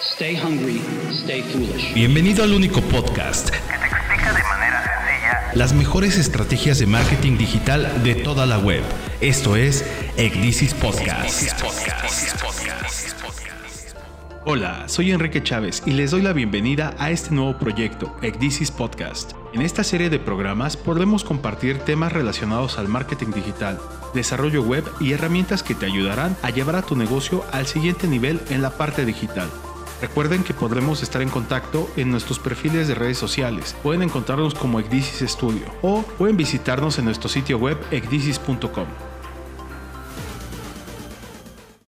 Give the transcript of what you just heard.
Stay hungry, stay foolish. Bienvenido al único podcast que te explica de manera sencilla las mejores estrategias de marketing digital de toda la web. Esto es Ecdisis Podcast. Hola, soy Enrique Chávez y les doy la bienvenida a este nuevo proyecto, Ecdisis Podcast. En esta serie de programas podremos compartir temas relacionados al marketing digital, desarrollo web y herramientas que te ayudarán a llevar a tu negocio al siguiente nivel en la parte digital. Recuerden que podremos estar en contacto en nuestros perfiles de redes sociales. Pueden encontrarnos como Ecdisis Studio o pueden visitarnos en nuestro sitio web ecdisis.com.